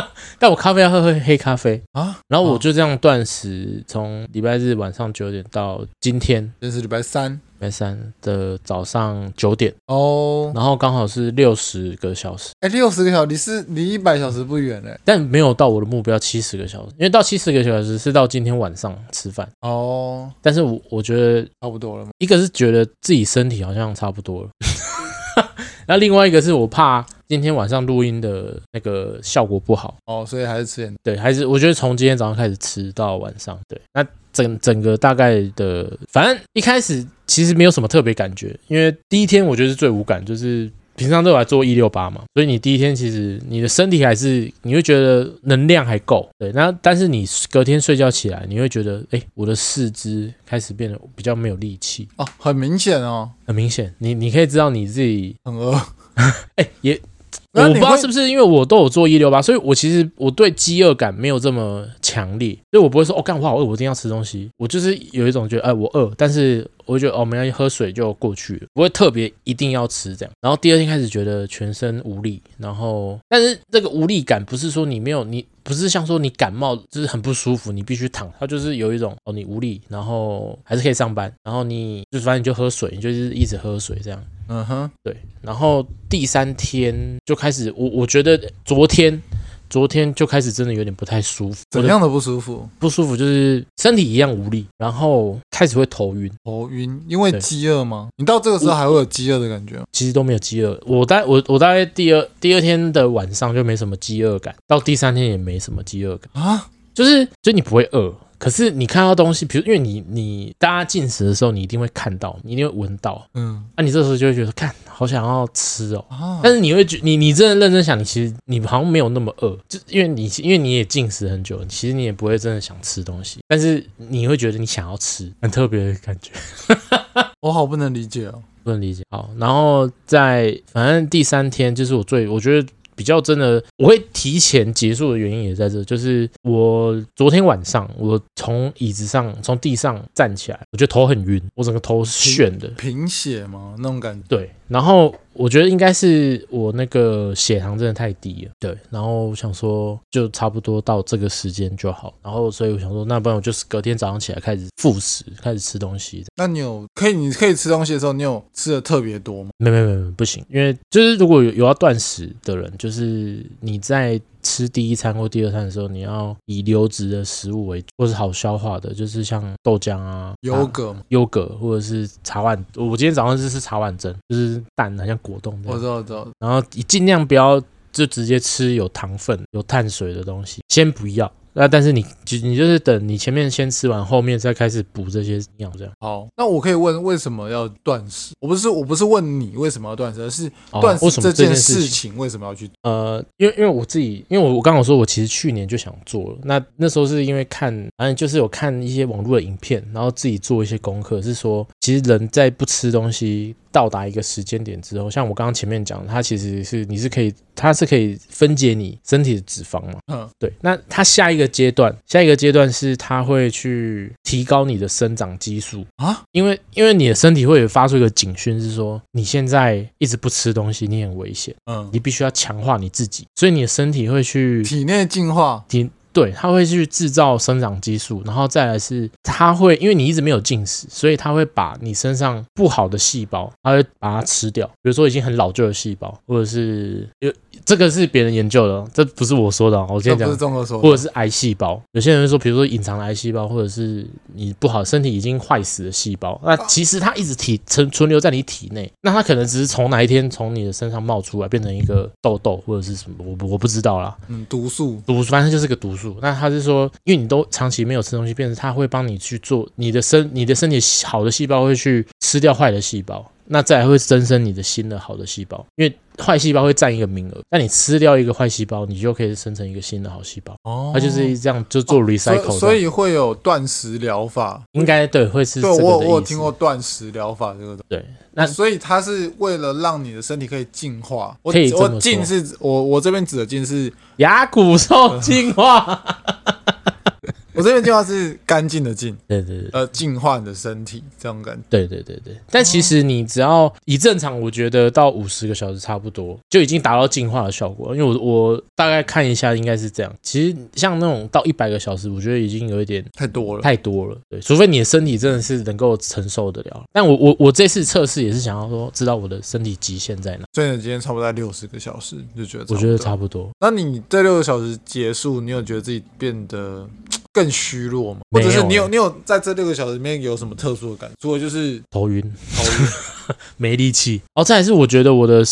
但我咖啡要喝黑黑咖啡。啊。然后我就这样断食，从礼拜日晚上九点到今天，今天是礼拜三。礼拜三的早上九点。哦，然后刚好是六十个小时，哎，六十个小时是离一百小时不远嘞，但没有到我的目标七十个小时，因为到七十个小时是到今天晚上吃饭。哦，但是我我觉得差不多了嘛，一个是觉得自己身体好像差不多了，那另外一个是我怕今天晚上录音的那个效果不好哦，所以还是吃点，对，还是我觉得从今天早上开始吃到晚上，对，那。整整个大概的，反正一开始其实没有什么特别感觉，因为第一天我觉得是最无感，就是平常都有来做一六八嘛，所以你第一天其实你的身体还是你会觉得能量还够，对，那但是你隔天睡觉起来，你会觉得，哎，我的四肢开始变得比较没有力气哦，很明显哦，很明显，你你可以知道你自己很饿，哎也。我不知道是不是因为我都有做一六八，所以我其实我对饥饿感没有这么强烈，所以我不会说哦，干我好饿，我一定要吃东西。我就是有一种觉得，哎，我饿，但是我会觉得哦，没关系，喝水就过去了，不会特别一定要吃这样。然后第二天开始觉得全身无力，然后但是这个无力感不是说你没有你。不是像说你感冒就是很不舒服，你必须躺，它就是有一种哦，你无力，然后还是可以上班，然后你就反正你就喝水，你就是一直喝水这样，嗯哼，对，然后第三天就开始，我我觉得昨天。昨天就开始真的有点不太舒服，怎样的不舒服？不舒服就是身体一样无力，然后开始会头晕。头晕，因为饥饿吗？你到这个时候还会有饥饿的感觉？其实都没有饥饿。我大我我大概第二第二天的晚上就没什么饥饿感，到第三天也没什么饥饿感啊，就是就你不会饿。可是你看到东西，比如因为你你大家进食的时候，你一定会看到，你一定会闻到，嗯，那、啊、你这时候就会觉得，看好想要吃哦，啊、但是你会觉你你真的认真想，你其实你好像没有那么饿，就因为你因为你也进食很久，其实你也不会真的想吃东西，但是你会觉得你想要吃，很特别的感觉，我好不能理解哦，不能理解。好，然后在反正第三天就是我最我觉得。比较真的，我会提前结束的原因也在这，就是我昨天晚上我从椅子上从地上站起来，我觉得头很晕，我整个头是眩的，贫血吗？那种感觉？对，然后。我觉得应该是我那个血糖真的太低了，对，然后我想说就差不多到这个时间就好，然后所以我想说，那不然我就是隔天早上起来开始复食，开始吃东西。那你有可以你可以吃东西的时候，你有吃的特别多吗？没没没没不行，因为就是如果有有要断食的人，就是你在。吃第一餐或第二餐的时候，你要以流质的食物为主，或是好消化的，就是像豆浆啊、优格、优格，或者是茶碗。我今天早上是吃茶碗蒸，就是蛋，好像果冻这样。我知道，我知道。然后你尽量不要就直接吃有糖分、有碳水的东西，先不要。那但是你就你就是等你前面先吃完，后面再开始补这些营养，这样。好，那我可以问为什么要断食？我不是我不是问你为什么要断食，而是断食这件事情为什么要去？呃，因为因为我自己，因为我我刚刚说，我其实去年就想做了。那那时候是因为看，反正就是有看一些网络的影片，然后自己做一些功课，是说其实人在不吃东西。到达一个时间点之后，像我刚刚前面讲，它其实是你是可以，它是可以分解你身体的脂肪嘛。嗯，对。那它下一个阶段，下一个阶段是它会去提高你的生长激素啊，因为因为你的身体会发出一个警讯，是说你现在一直不吃东西，你很危险。嗯，你必须要强化你自己，所以你的身体会去体内进化体。对，它会去制造生长激素，然后再来是它会，因为你一直没有进食，所以它会把你身上不好的细胞，它会把它吃掉。比如说已经很老旧的细胞，或者是有这个是别人研究的，这不是我说的。我先讲，不是综合说或者是癌细胞。有些人说，比如说隐藏的癌细胞，或者是你不好身体已经坏死的细胞，那其实它一直体存存留在你体内，那它可能只是从哪一天从你的身上冒出来，变成一个痘痘或者是什么，我我不知道啦。嗯，毒素，毒素，反正就是个毒素。那他是说，因为你都长期没有吃东西，变成它会帮你去做你的身，你的身体好的细胞会去吃掉坏的细胞，那再来会增生你的新的好的细胞。因为坏细胞会占一个名额，那你吃掉一个坏细胞，你就可以生成一个新的好细胞。哦，它就是这样，就做 recycle，哦，所，以会有断食疗法，应该对，会是。对，我我有听过断食疗法这个东西。对，那所以它是为了让你的身体可以进化。可以我进是我我这边指的进是牙骨兽进化。我这边计划是干净的净，对对对，呃，净化你的身体这种感觉。对对对对，但其实你只要以正常，我觉得到五十个小时差不多就已经达到净化的效果。因为我我大概看一下，应该是这样。其实像那种到一百个小时，我觉得已经有一点太多了，太多了。对，除非你的身体真的是能够承受得了。但我我我这次测试也是想要说，知道我的身体极限在哪。所以你今天差不多在六十个小时，就觉得我觉得差不多。那你这六个小时结束，你有觉得自己变得？更虚弱吗？或者是你有你有在这六个小时里面有什么特殊的感觉？除了就是头晕、头晕、没力气。哦，再来是我觉得我的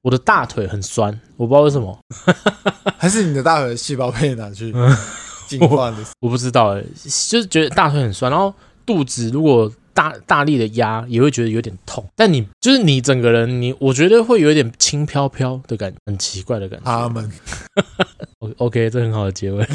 我的大腿很酸，我不知道为什么，还是你的大腿的细胞被拿去进化的？我不知道哎，就是觉得大腿很酸，然后肚子如果大大力的压也会觉得有点痛。但你就是你整个人，你我觉得会有一点轻飘飘的感觉，很奇怪的感觉。他们。OK，这很好的结尾，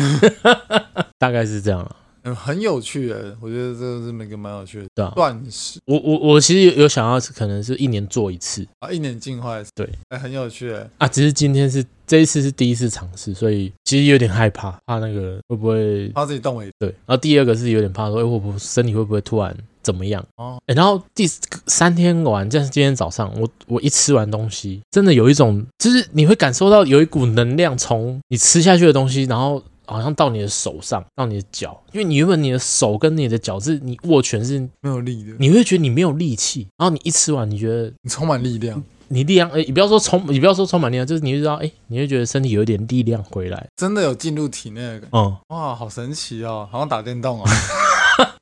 大概是这样了。嗯，很有趣的，我觉得这个是每个蛮有趣的。对啊，断食，我我我其实有有想要，可能是一年做一次啊，一年进化一次。对，哎，很有趣的啊。只是今天是这一次是第一次尝试，所以其实有点害怕，怕那个会不会怕自己动为对。然后第二个是有点怕说，哎，会不会身体会不会突然怎么样？哦，哎，然后第三天完，就是今天早上，我我一吃完东西，真的有一种，就是你会感受到有一股能量从你吃下去的东西，然后。好像到你的手上，到你的脚，因为你原本你的手跟你的脚是你握拳是没有力的，你会觉得你没有力气，然后你一吃完，你觉得你充满力量，你力量，哎，你不要说充，你不要说充满力量，就是你会知道，哎，你会觉得身体有一点力量回来，真的有进入体内的感觉，嗯，哇，好神奇哦，好像打电动哦，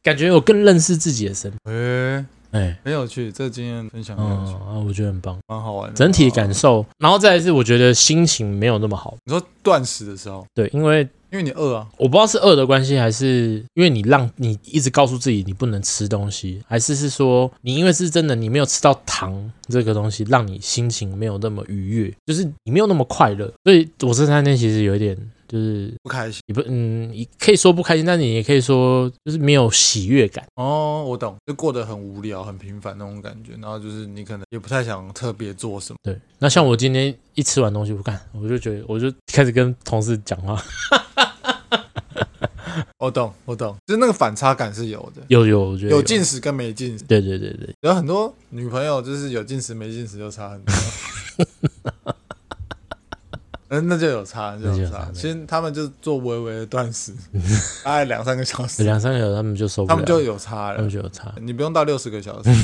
感觉我更认识自己的身体，哎哎，很有趣，这个经验分享很有趣。啊，我觉得很棒，蛮好玩的，整体感受，然后再来是我觉得心情没有那么好，你说断食的时候，对，因为。因为你饿啊，我不知道是饿的关系，还是因为你让你一直告诉自己你不能吃东西，还是是说你因为是真的你没有吃到糖这个东西，让你心情没有那么愉悦，就是你没有那么快乐。所以我这三天其实有一点就是不开心，你不嗯，你可以说不开心，但你也可以说就是没有喜悦感。哦，我懂，就过得很无聊、很平凡那种感觉，然后就是你可能也不太想特别做什么。对，那像我今天一吃完东西，不干我就觉得我就开始跟同事讲话。我懂，我懂，就是那个反差感是有的，有有，我觉得有进食跟没进食，对对对对，有很多女朋友就是有进食没进食就差很多，嗯，那就有差，就有差。其实他们就做微微的断食，大概两三个小时，两三个小时他们就受不了，他们就有差了，他们就有差，你不用到六十个小时。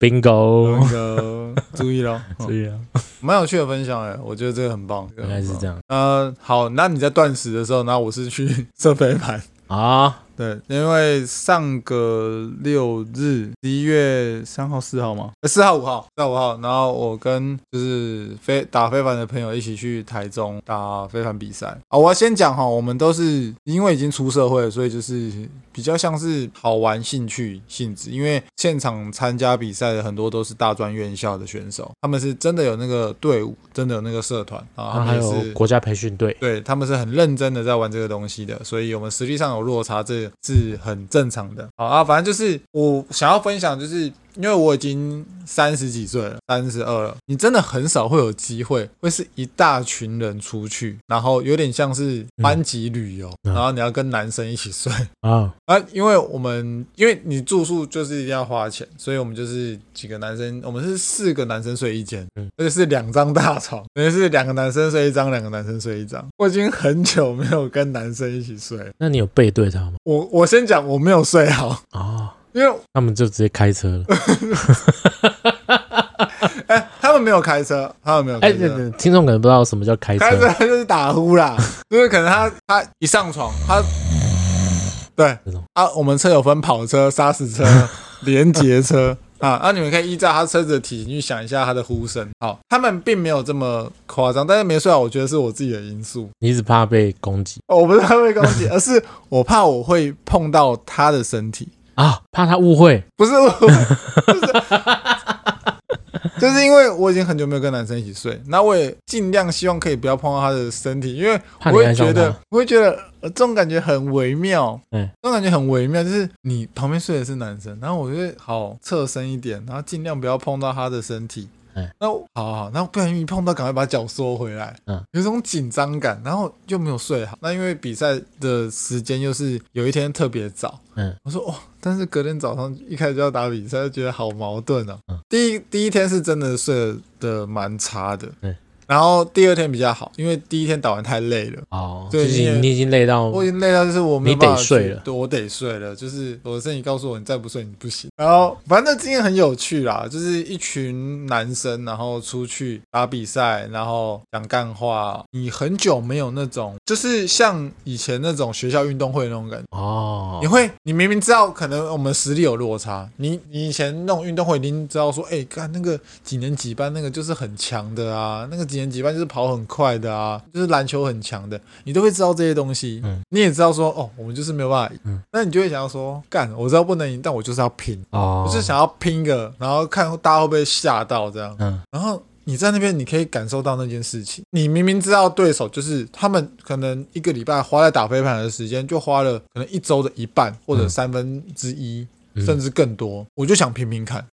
Bingo，注意了，注意了，蛮有趣的分享哎，我觉得这个很棒，应该是这样。呃，好，那你在断食的时候，然后我是去 射飞盘啊。对，因为上个六日，十一月三号、四号吗？四号、五号，四号、五号，然后我跟就是飞打非凡的朋友一起去台中打非凡比赛啊。我要先讲哈，我们都是因为已经出社会了，所以就是比较像是好玩兴趣性质。因为现场参加比赛的很多都是大专院校的选手，他们是真的有那个队伍，真的有那个社团啊，他们是还有国家培训队，对，他们是很认真的在玩这个东西的，所以我们实际上有落差，这是很正常的。好啊，反正就是我想要分享，就是。因为我已经三十几岁了，三十二了，你真的很少会有机会，会是一大群人出去，然后有点像是班级旅游，嗯、然后你要跟男生一起睡啊啊！因为我们因为你住宿就是一定要花钱，所以我们就是几个男生，我们是四个男生睡一间，嗯，而且是两张大床，等于是两个男生睡一张，两个男生睡一张。我已经很久没有跟男生一起睡，那你有背对他吗？我我先讲，我没有睡好啊。哦因为他们就直接开车了，哎，他们没有开车，他们没有开车。哎，听众可能不知道什么叫开车，开车 就是打呼啦。因为可能他他一上床，他对啊，我们车有分跑车、砂石车、连结车啊，那你们可以依照他车子的体型去想一下他的呼声。好，他们并没有这么夸张，但是没睡好，我觉得是我自己的因素。你只怕被攻击？我不是怕被攻击，而是我怕我会碰到他的身体。啊，怕他误会，不是误会，就是因为我已经很久没有跟男生一起睡，那我也尽量希望可以不要碰到他的身体，因为我会觉得，我会觉得这种感觉很微妙，嗯，这种感觉很微妙，就是你旁边睡的是男生，然后我就会好侧身一点，然后尽量不要碰到他的身体。嗯，那好好好，那不然一碰到，赶快把脚缩回来。嗯，有种紧张感，然后又没有睡好。那因为比赛的时间又是有一天特别早。嗯，我说哦，但是隔天早上一开始就要打比赛，就觉得好矛盾啊。嗯，第一第一天是真的睡得蛮差的。嗯。然后第二天比较好，因为第一天打完太累了哦，对，你已经累到，我已经累到就是我没办法睡了，对，我得睡了，就是我的身体告诉我，你再不睡你不行。然后反正今天很有趣啦，就是一群男生，然后出去打比赛，然后讲干话。你很久没有那种，就是像以前那种学校运动会那种感觉哦。你会，你明明知道可能我们实力有落差，你你以前那种运动会，已经知道说，哎，看那个几年几班那个就是很强的啊，那个。几年级班就是跑很快的啊，就是篮球很强的，你都会知道这些东西。嗯，你也知道说，哦，我们就是没有办法赢。嗯，那你就会想要说，干，我知道不能赢，但我就是要拼。哦，我就是想要拼个，然后看大家会不会吓到这样。嗯，然后你在那边，你可以感受到那件事情。你明明知道对手就是他们，可能一个礼拜花在打飞盘的时间，就花了可能一周的一半或者三分之一，甚至更多。我就想拼拼看。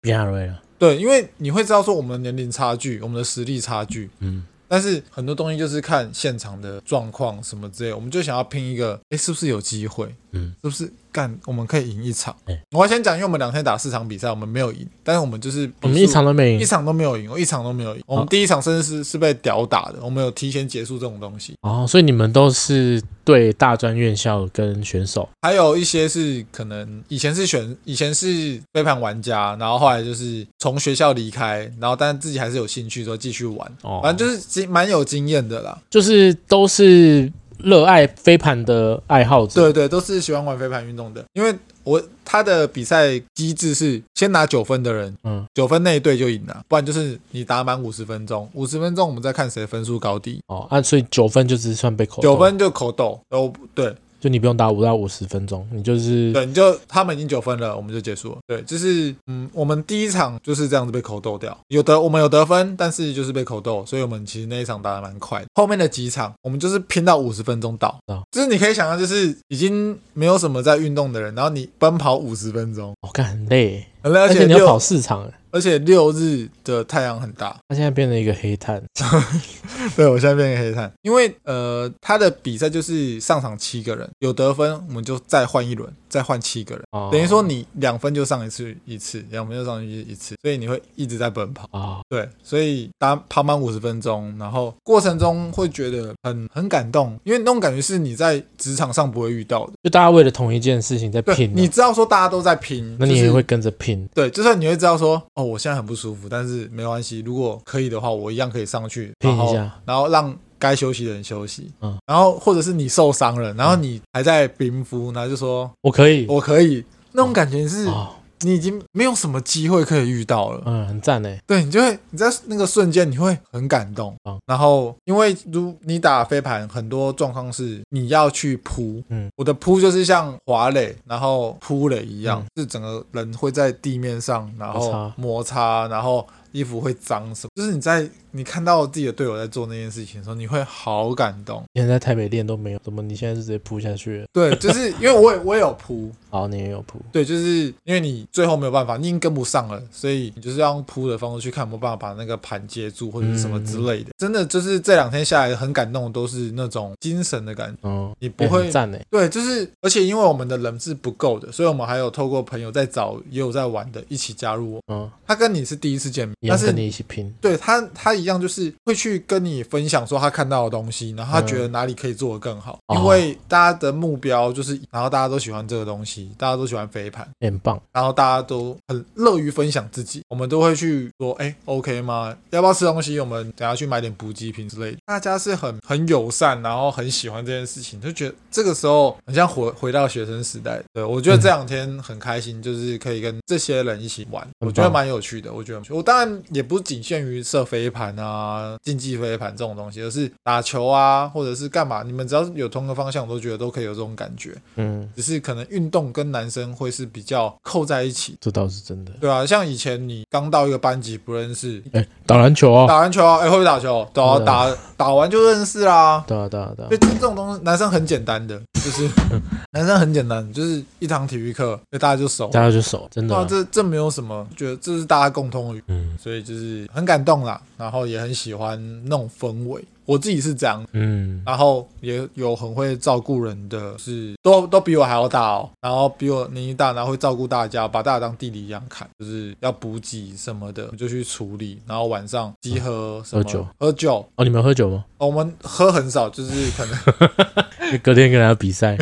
对，因为你会知道说我们的年龄差距，我们的实力差距，嗯，但是很多东西就是看现场的状况什么之类，我们就想要拼一个，哎，是不是有机会？嗯，是不是？干，我们可以赢一场。欸、我要先讲，因为我们两天打四场比赛，我们没有赢，但是我们就是我们一场都没赢，一场都没有赢，我一场都没有赢。哦、我们第一场甚至是是被屌打的，我们有提前结束这种东西。哦，所以你们都是对大专院校跟选手，还有一些是可能以前是选，以前是飞盘玩家，然后后来就是从学校离开，然后但自己还是有兴趣说继续玩。哦，反正就是经蛮有经验的啦，就是都是。热爱飞盘的爱好者，对对，都是喜欢玩飞盘运动的。因为我他的比赛机制是先拿九分的人，嗯，九分那一队就赢了，不然就是你打满五十分钟，五十分钟我们再看谁分数高低。哦，啊，所以九分就只算被扣，九分就口斗，哦，对。就你不用打五到五十分钟，你就是对，你就他们已经九分了，我们就结束了。对，就是嗯，我们第一场就是这样子被口斗掉，有得我们有得分，但是就是被口斗，所以我们其实那一场打得蛮快的。后面的几场我们就是拼到五十分钟到，哦、就是你可以想象，就是已经没有什么在运动的人，然后你奔跑五十分钟，我看、哦、很累，很累，而且你要跑四场。而且六日的太阳很大，他现在变成一个黑炭。对，我现在变成黑炭，因为呃，他的比赛就是上场七个人，有得分我们就再换一轮，再换七个人，哦、等于说你两分就上一次一次，两分就上去一次，所以你会一直在奔跑啊。哦、对，所以打跑满五十分钟，然后过程中会觉得很很感动，因为那种感觉是你在职场上不会遇到的，就大家为了同一件事情在拼，你知道说大家都在拼，那你也会跟着拼。对，就算你会知道说。哦，我现在很不舒服，但是没关系。如果可以的话，我一样可以上去拼一下，然后让该休息的人休息。嗯，然后或者是你受伤了，然后你还在冰敷，然后就说我可以，我可以，那种感觉是。哦你已经没有什么机会可以遇到了，嗯，很赞呢。对，你就会你在那个瞬间你会很感动，嗯，然后因为如你打飞盘，很多状况是你要去扑，嗯，我的扑就是像滑垒，然后扑垒一样，嗯，是整个人会在地面上，然后摩擦，摩擦，然后衣服会脏什么，就是你在。你看到自己的队友在做那件事情的时候，你会好感动。以前在台北练都没有，怎么你现在是直接扑下去了？对，就是因为我也我也有扑，好，你也有扑。对，就是因为你最后没有办法，你已经跟不上了，所以你就是要用扑的方式去看有没有办法把那个盘接住或者什么之类的。嗯、真的就是这两天下来很感动，都是那种精神的感觉。嗯，你不会赞诶。对，就是而且因为我们的人是不够的，所以我们还有透过朋友在找也有在玩的一起加入我。嗯，他跟你是第一次见面，但是跟你一起拼。对他，他一样就是会。去跟你分享说他看到的东西，然后他觉得哪里可以做得更好，嗯、因为大家的目标就是，然后大家都喜欢这个东西，大家都喜欢飞盘，很棒，然后大家都很乐于分享自己，我们都会去说，哎，OK 吗？要不要吃东西？我们等下去买点补给品之类的。大家是很很友善，然后很喜欢这件事情，就觉得这个时候很像回回到学生时代。对，我觉得这两天很开心，就是可以跟这些人一起玩，我觉得蛮有趣的。我觉得我当然然也不仅限于射飞盘啊、竞技飞盘这种东西，而是打球啊，或者是干嘛，你们只要是有同个方向，我都觉得都可以有这种感觉。嗯，只是可能运动跟男生会是比较扣在一起。这倒是真的。对啊，像以前你刚到一个班级不认识，哎，打篮球啊，打篮球啊，哎，会不会打球？打啊，打打完就认识啦。对啊，对啊，对啊。所以这种东西，男生很简单的，就是 男生很简单，就是一堂体育课，所以大家就熟，大家就熟，真的。这这没有什么，觉得这是大家共通语。嗯，所以就是很感动啦，然后也很喜欢那种氛围。我自己是这样，嗯，然后也有很会照顾人的，是都都比我还要大哦，然后比我年纪大，然后会照顾大家，把大家当弟弟一样看，就是要补给什么的就去处理，然后晚上集合什么、嗯、喝酒。喝酒。哦，你们喝酒吗？哦、我们喝很少，就是可能 隔天跟人家比赛，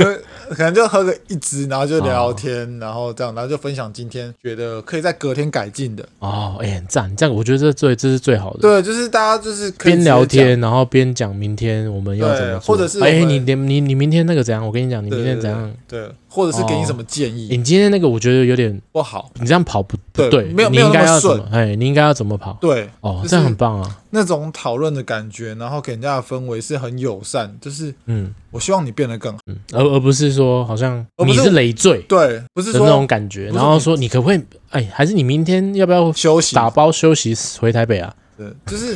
可能就喝个一支，然后就聊聊天，哦、然后这样，然后就分享今天觉得可以在隔天改进的哦，哎，很赞，这样我觉得这最这是最好的，对，就是大家就是边聊天。然后边讲明天我们要怎么做，或者是哎，你你你明天那个怎样？我跟你讲，你明天怎样？对，或者是给你什么建议？你今天那个我觉得有点不好，你这样跑不对，没有你应该要怎么？哎，你应该要怎么跑？对，哦，这样很棒啊！那种讨论的感觉，然后给人家的氛围是很友善，就是嗯，我希望你变得更好，而而不是说好像你是累赘，对，不是说那种感觉，然后说你可不可以？哎，还是你明天要不要休息？打包休息回台北啊？对，就是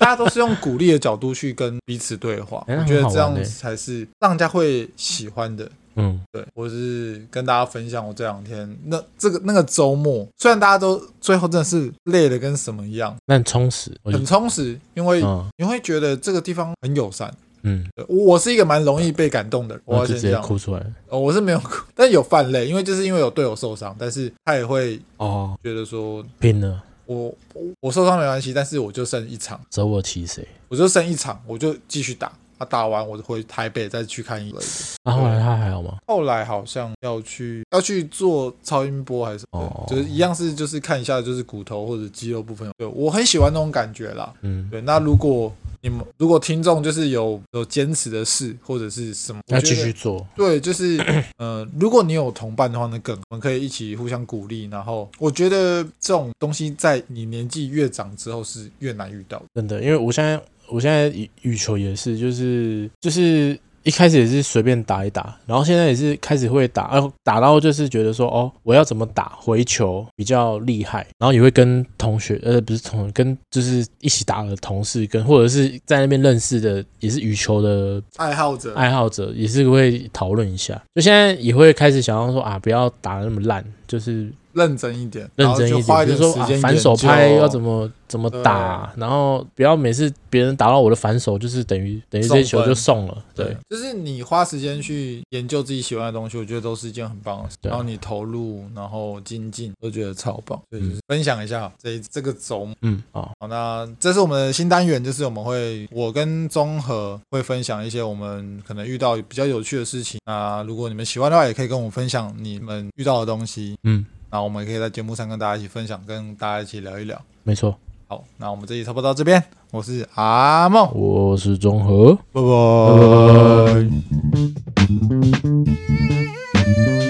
大家都是用鼓励的角度去跟彼此对话，我觉得这样才是让人家会喜欢的。嗯，对，我是跟大家分享我这两天那这个那个周末，虽然大家都最后真的是累的跟什么一样，那很充实，很充实，因为你会觉得这个地方很友善。嗯，我是一个蛮容易被感动的人，我要先这样，直接哭出来。哦，我是没有哭，但有犯累，因为就是因为有队友受伤，但是他也会哦觉得说拼了。我我受伤没关系，但是我就剩一场，舍我其谁？我就剩一场，我就继续打。他打完，我就回台北再去看一轮。然后后来他吗？后来好像要去要去做超音波还是？哦，就是一样是就是看一下就是骨头或者肌肉部分。对，我很喜欢那种感觉啦。嗯，对。那如果你们如果听众就是有有坚持的事或者是什么，要继续做。对，就是呃，如果你有同伴的话，那更我们可以一起互相鼓励。然后我觉得这种东西在你年纪越长之后是越难遇到。真的，因为我现在。我现在羽羽球也是，就是就是一开始也是随便打一打，然后现在也是开始会打，然后打到就是觉得说，哦，我要怎么打回球比较厉害，然后也会跟同学，呃，不是同，跟就是一起打的同事，跟或者是在那边认识的，也是羽球的爱好者，爱好者也是会讨论一下，就现在也会开始想要说啊，不要打的那么烂，就是。认真一点，认真一点，比如说啊，反手拍要怎么怎么打，然后不要每次别人打到我的反手，就是等于等于这球就送了。对，就是你花时间去研究自己喜欢的东西，我觉得都是一件很棒的事。然后你投入，然后精进，都觉得超棒。所以就是分享一下这这个周末。嗯，好，好，那这是我们的新单元，就是我们会我跟综合会分享一些我们可能遇到比较有趣的事情啊。如果你们喜欢的话，也可以跟我分享你们遇到的东西。嗯。那我们也可以在节目上跟大家一起分享跟大家一起聊一聊。没错。好那我们这期差不多到这边我是阿梦。我是中和。拜拜。